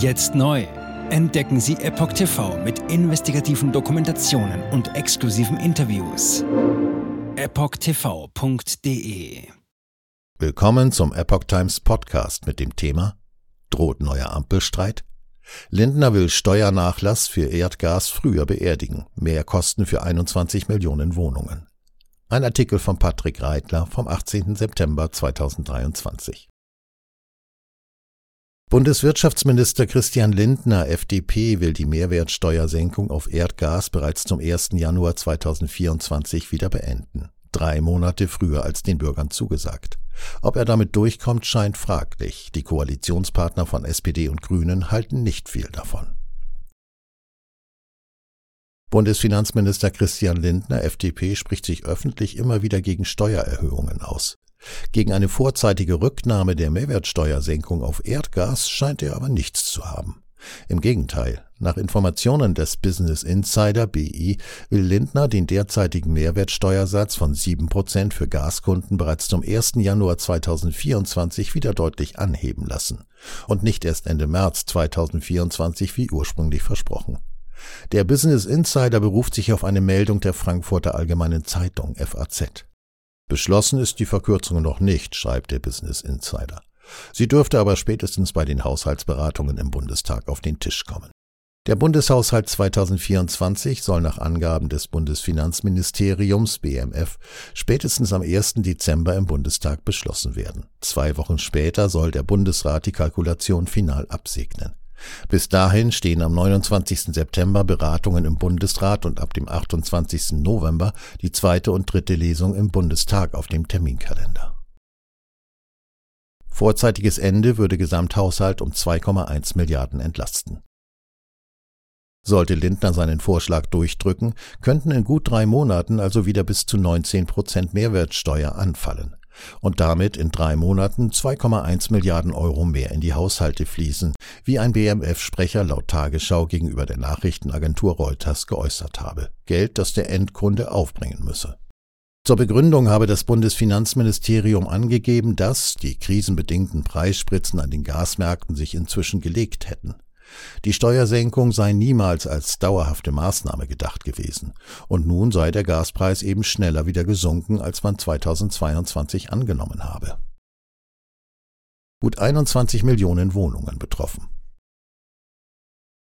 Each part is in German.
Jetzt neu. Entdecken Sie Epoch TV mit investigativen Dokumentationen und exklusiven Interviews. EpochTV.de Willkommen zum Epoch Times Podcast mit dem Thema Droht neuer Ampelstreit? Lindner will Steuernachlass für Erdgas früher beerdigen. Mehr Kosten für 21 Millionen Wohnungen. Ein Artikel von Patrick Reitler vom 18. September 2023. Bundeswirtschaftsminister Christian Lindner, FDP, will die Mehrwertsteuersenkung auf Erdgas bereits zum 1. Januar 2024 wieder beenden. Drei Monate früher als den Bürgern zugesagt. Ob er damit durchkommt, scheint fraglich. Die Koalitionspartner von SPD und Grünen halten nicht viel davon. Bundesfinanzminister Christian Lindner, FDP, spricht sich öffentlich immer wieder gegen Steuererhöhungen aus. Gegen eine vorzeitige Rücknahme der Mehrwertsteuersenkung auf Erdgas scheint er aber nichts zu haben. Im Gegenteil, nach Informationen des Business Insider BI will Lindner den derzeitigen Mehrwertsteuersatz von 7% für Gaskunden bereits zum 1. Januar 2024 wieder deutlich anheben lassen und nicht erst Ende März 2024 wie ursprünglich versprochen. Der Business Insider beruft sich auf eine Meldung der Frankfurter Allgemeinen Zeitung FAZ. Beschlossen ist die Verkürzung noch nicht, schreibt der Business Insider. Sie dürfte aber spätestens bei den Haushaltsberatungen im Bundestag auf den Tisch kommen. Der Bundeshaushalt 2024 soll nach Angaben des Bundesfinanzministeriums BMF spätestens am 1. Dezember im Bundestag beschlossen werden. Zwei Wochen später soll der Bundesrat die Kalkulation final absegnen. Bis dahin stehen am 29. September Beratungen im Bundesrat und ab dem 28. November die zweite und dritte Lesung im Bundestag auf dem Terminkalender. Vorzeitiges Ende würde Gesamthaushalt um 2,1 Milliarden entlasten. Sollte Lindner seinen Vorschlag durchdrücken, könnten in gut drei Monaten also wieder bis zu 19 Prozent Mehrwertsteuer anfallen und damit in drei Monaten 2,1 Milliarden Euro mehr in die Haushalte fließen, wie ein BMF-Sprecher laut Tagesschau gegenüber der Nachrichtenagentur Reuters geäußert habe. Geld, das der Endkunde aufbringen müsse. Zur Begründung habe das Bundesfinanzministerium angegeben, dass die krisenbedingten Preisspritzen an den Gasmärkten sich inzwischen gelegt hätten. Die Steuersenkung sei niemals als dauerhafte Maßnahme gedacht gewesen, und nun sei der Gaspreis eben schneller wieder gesunken, als man 2022 angenommen habe. Gut 21 Millionen Wohnungen betroffen.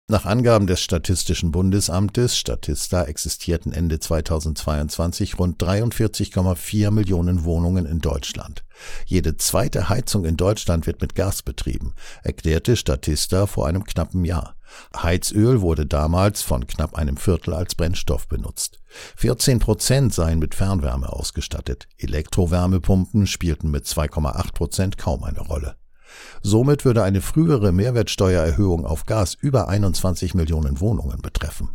Nach Angaben des Statistischen Bundesamtes Statista existierten Ende 2022 rund 43,4 Millionen Wohnungen in Deutschland. Jede zweite Heizung in Deutschland wird mit Gas betrieben, erklärte Statista vor einem knappen Jahr. Heizöl wurde damals von knapp einem Viertel als Brennstoff benutzt. 14 Prozent seien mit Fernwärme ausgestattet. Elektrowärmepumpen spielten mit 2,8 Prozent kaum eine Rolle. Somit würde eine frühere Mehrwertsteuererhöhung auf Gas über 21 Millionen Wohnungen betreffen.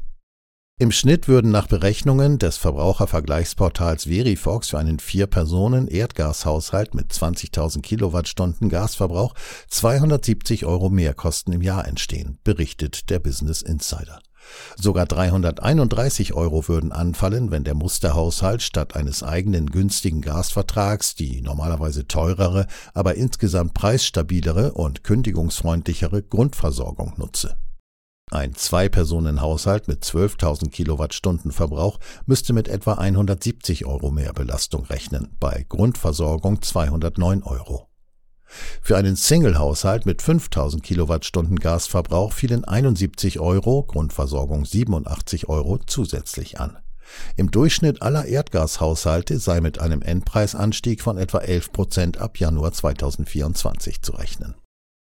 Im Schnitt würden nach Berechnungen des Verbrauchervergleichsportals Verifox für einen Vier-Personen-Erdgashaushalt mit 20.000 Kilowattstunden Gasverbrauch 270 Euro Mehrkosten im Jahr entstehen, berichtet der Business Insider. Sogar 331 Euro würden anfallen, wenn der Musterhaushalt statt eines eigenen günstigen Gasvertrags die normalerweise teurere, aber insgesamt preisstabilere und kündigungsfreundlichere Grundversorgung nutze. Ein Zwei-Personen-Haushalt mit 12.000 Kilowattstunden Verbrauch müsste mit etwa 170 Euro mehr Belastung rechnen, bei Grundversorgung 209 Euro. Für einen Single-Haushalt mit 5000 Kilowattstunden Gasverbrauch fielen 71 Euro, Grundversorgung 87 Euro zusätzlich an. Im Durchschnitt aller Erdgashaushalte sei mit einem Endpreisanstieg von etwa 11 Prozent ab Januar 2024 zu rechnen.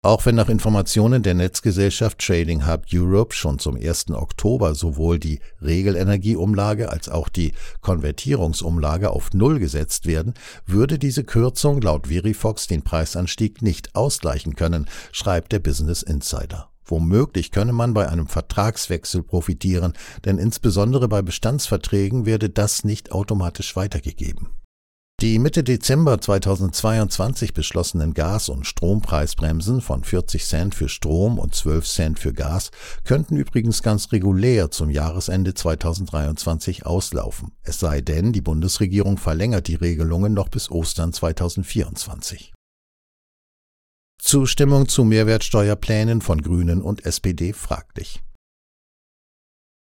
Auch wenn nach Informationen der Netzgesellschaft Trading Hub Europe schon zum 1. Oktober sowohl die Regelenergieumlage als auch die Konvertierungsumlage auf Null gesetzt werden, würde diese Kürzung laut Verifox den Preisanstieg nicht ausgleichen können, schreibt der Business Insider. Womöglich könne man bei einem Vertragswechsel profitieren, denn insbesondere bei Bestandsverträgen werde das nicht automatisch weitergegeben. Die Mitte Dezember 2022 beschlossenen Gas- und Strompreisbremsen von 40 Cent für Strom und 12 Cent für Gas könnten übrigens ganz regulär zum Jahresende 2023 auslaufen, es sei denn, die Bundesregierung verlängert die Regelungen noch bis Ostern 2024. Zustimmung zu Mehrwertsteuerplänen von Grünen und SPD fraglich.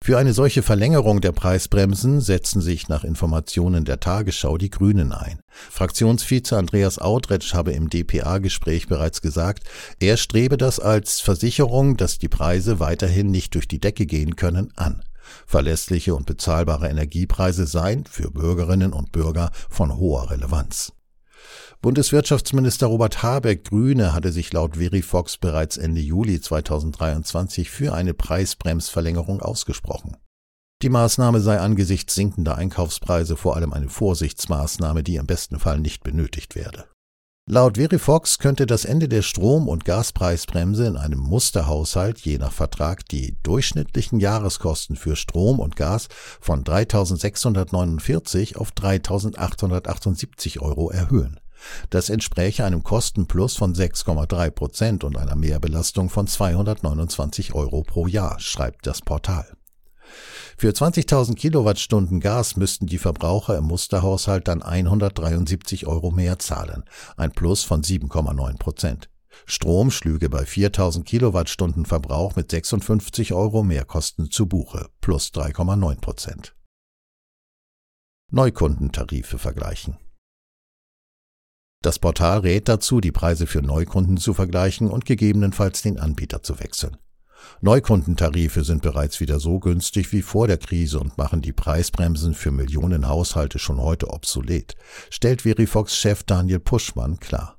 Für eine solche Verlängerung der Preisbremsen setzen sich nach Informationen der Tagesschau die Grünen ein. Fraktionsvize Andreas Audretsch habe im DPA-Gespräch bereits gesagt, er strebe das als Versicherung, dass die Preise weiterhin nicht durch die Decke gehen können, an. Verlässliche und bezahlbare Energiepreise seien für Bürgerinnen und Bürger von hoher Relevanz. Bundeswirtschaftsminister Robert Habeck Grüne hatte sich laut Verifox bereits Ende Juli 2023 für eine Preisbremsverlängerung ausgesprochen. Die Maßnahme sei angesichts sinkender Einkaufspreise vor allem eine Vorsichtsmaßnahme, die im besten Fall nicht benötigt werde. Laut Verifox könnte das Ende der Strom- und Gaspreisbremse in einem Musterhaushalt je nach Vertrag die durchschnittlichen Jahreskosten für Strom und Gas von 3.649 auf 3.878 Euro erhöhen. Das entspräche einem Kostenplus von 6,3 Prozent und einer Mehrbelastung von 229 Euro pro Jahr, schreibt das Portal. Für 20.000 Kilowattstunden Gas müssten die Verbraucher im Musterhaushalt dann 173 Euro mehr zahlen, ein Plus von 7,9 Prozent. Strom schlüge bei 4000 Kilowattstunden Verbrauch mit 56 Euro Mehrkosten zu Buche, plus 3,9 Prozent. Neukundentarife vergleichen. Das Portal rät dazu, die Preise für Neukunden zu vergleichen und gegebenenfalls den Anbieter zu wechseln. Neukundentarife sind bereits wieder so günstig wie vor der Krise und machen die Preisbremsen für Millionen Haushalte schon heute obsolet, stellt Verifox-Chef Daniel Puschmann klar.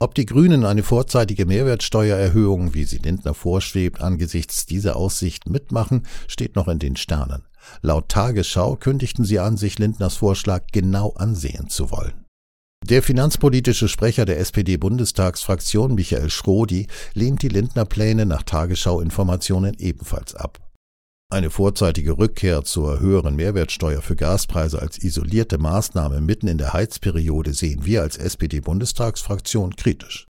Ob die Grünen eine vorzeitige Mehrwertsteuererhöhung, wie sie Lindner vorschwebt, angesichts dieser Aussicht mitmachen, steht noch in den Sternen. Laut Tagesschau kündigten sie an, sich Lindners Vorschlag genau ansehen zu wollen. Der finanzpolitische Sprecher der SPD-Bundestagsfraktion Michael Schrodi lehnt die Lindner-Pläne nach Tagesschau-Informationen ebenfalls ab. Eine vorzeitige Rückkehr zur höheren Mehrwertsteuer für Gaspreise als isolierte Maßnahme mitten in der Heizperiode sehen wir als SPD-Bundestagsfraktion kritisch.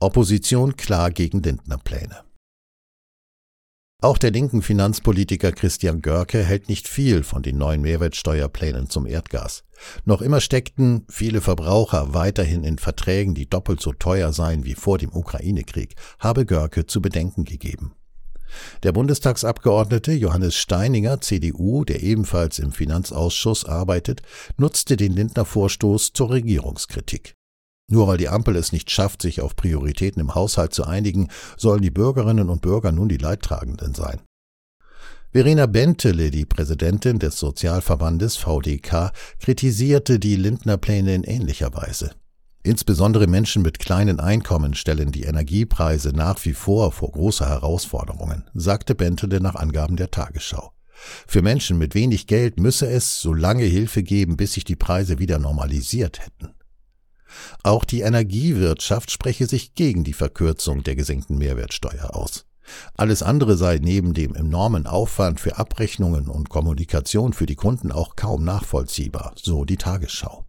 Opposition klar gegen Lindner-Pläne. Auch der linken Finanzpolitiker Christian Görke hält nicht viel von den neuen Mehrwertsteuerplänen zum Erdgas. Noch immer steckten viele Verbraucher weiterhin in Verträgen, die doppelt so teuer seien wie vor dem Ukraine-Krieg, habe Görke zu bedenken gegeben. Der Bundestagsabgeordnete Johannes Steininger, CDU, der ebenfalls im Finanzausschuss arbeitet, nutzte den Lindner Vorstoß zur Regierungskritik. Nur weil die Ampel es nicht schafft, sich auf Prioritäten im Haushalt zu einigen, sollen die Bürgerinnen und Bürger nun die Leidtragenden sein. Verena Bentele, die Präsidentin des Sozialverbandes VDK, kritisierte die Lindner Pläne in ähnlicher Weise. Insbesondere Menschen mit kleinen Einkommen stellen die Energiepreise nach wie vor vor große Herausforderungen, sagte Bentele nach Angaben der Tagesschau. Für Menschen mit wenig Geld müsse es so lange Hilfe geben, bis sich die Preise wieder normalisiert hätten. Auch die Energiewirtschaft spreche sich gegen die Verkürzung der gesenkten Mehrwertsteuer aus. Alles andere sei neben dem enormen Aufwand für Abrechnungen und Kommunikation für die Kunden auch kaum nachvollziehbar, so die Tagesschau.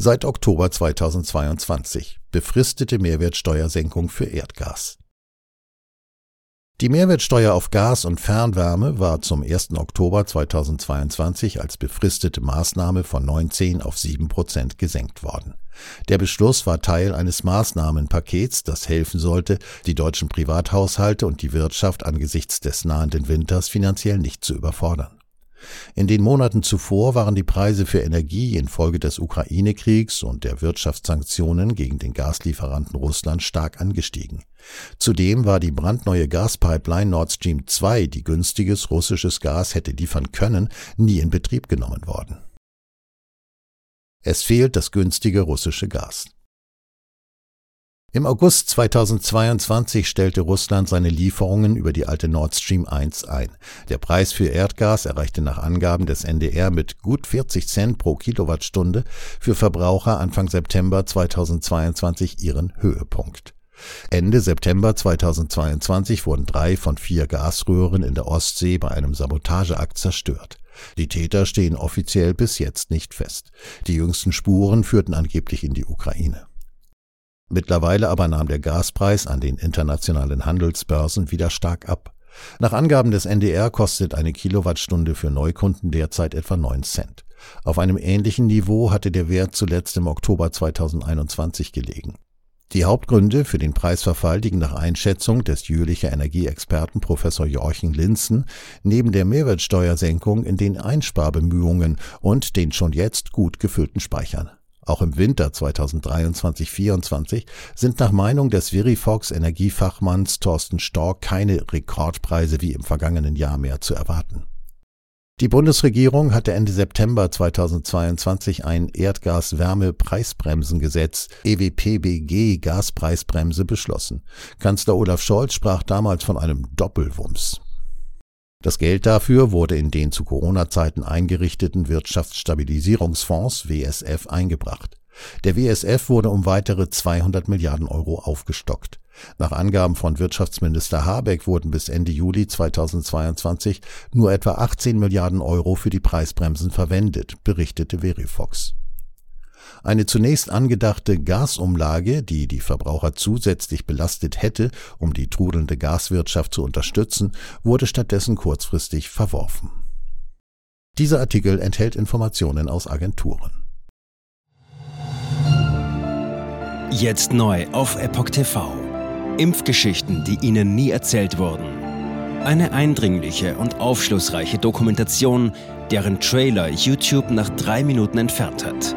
Seit Oktober 2022 befristete Mehrwertsteuersenkung für Erdgas. Die Mehrwertsteuer auf Gas und Fernwärme war zum 1. Oktober 2022 als befristete Maßnahme von 19 auf 7 Prozent gesenkt worden. Der Beschluss war Teil eines Maßnahmenpakets, das helfen sollte, die deutschen Privathaushalte und die Wirtschaft angesichts des nahenden Winters finanziell nicht zu überfordern. In den Monaten zuvor waren die Preise für Energie infolge des Ukraine-Kriegs und der Wirtschaftssanktionen gegen den Gaslieferanten Russland stark angestiegen. Zudem war die brandneue Gaspipeline Nord Stream 2, die günstiges russisches Gas hätte liefern können, nie in Betrieb genommen worden. Es fehlt das günstige russische Gas. Im August 2022 stellte Russland seine Lieferungen über die alte Nord Stream 1 ein. Der Preis für Erdgas erreichte nach Angaben des NDR mit gut 40 Cent pro Kilowattstunde für Verbraucher Anfang September 2022 ihren Höhepunkt. Ende September 2022 wurden drei von vier Gasröhren in der Ostsee bei einem Sabotageakt zerstört. Die Täter stehen offiziell bis jetzt nicht fest. Die jüngsten Spuren führten angeblich in die Ukraine. Mittlerweile aber nahm der Gaspreis an den internationalen Handelsbörsen wieder stark ab. Nach Angaben des NDR kostet eine Kilowattstunde für Neukunden derzeit etwa 9 Cent. Auf einem ähnlichen Niveau hatte der Wert zuletzt im Oktober 2021 gelegen. Die Hauptgründe für den Preisverfall liegen nach Einschätzung des Jülicher Energieexperten Professor Joachim Linzen neben der Mehrwertsteuersenkung in den Einsparbemühungen und den schon jetzt gut gefüllten Speichern. Auch im Winter 2023-24 sind nach Meinung des Verifox Energiefachmanns Thorsten Stork keine Rekordpreise wie im vergangenen Jahr mehr zu erwarten. Die Bundesregierung hatte Ende September 2022 ein Erdgas-Wärme-Preisbremsengesetz EWPBG Gaspreisbremse beschlossen. Kanzler Olaf Scholz sprach damals von einem Doppelwumms. Das Geld dafür wurde in den zu Corona-Zeiten eingerichteten Wirtschaftsstabilisierungsfonds WSF eingebracht. Der WSF wurde um weitere 200 Milliarden Euro aufgestockt. Nach Angaben von Wirtschaftsminister Habeck wurden bis Ende Juli 2022 nur etwa 18 Milliarden Euro für die Preisbremsen verwendet, berichtete Verifox. Eine zunächst angedachte Gasumlage, die die Verbraucher zusätzlich belastet hätte, um die trudelnde Gaswirtschaft zu unterstützen, wurde stattdessen kurzfristig verworfen. Dieser Artikel enthält Informationen aus Agenturen. Jetzt neu auf Epoch TV. Impfgeschichten, die Ihnen nie erzählt wurden. Eine eindringliche und aufschlussreiche Dokumentation, deren Trailer YouTube nach drei Minuten entfernt hat.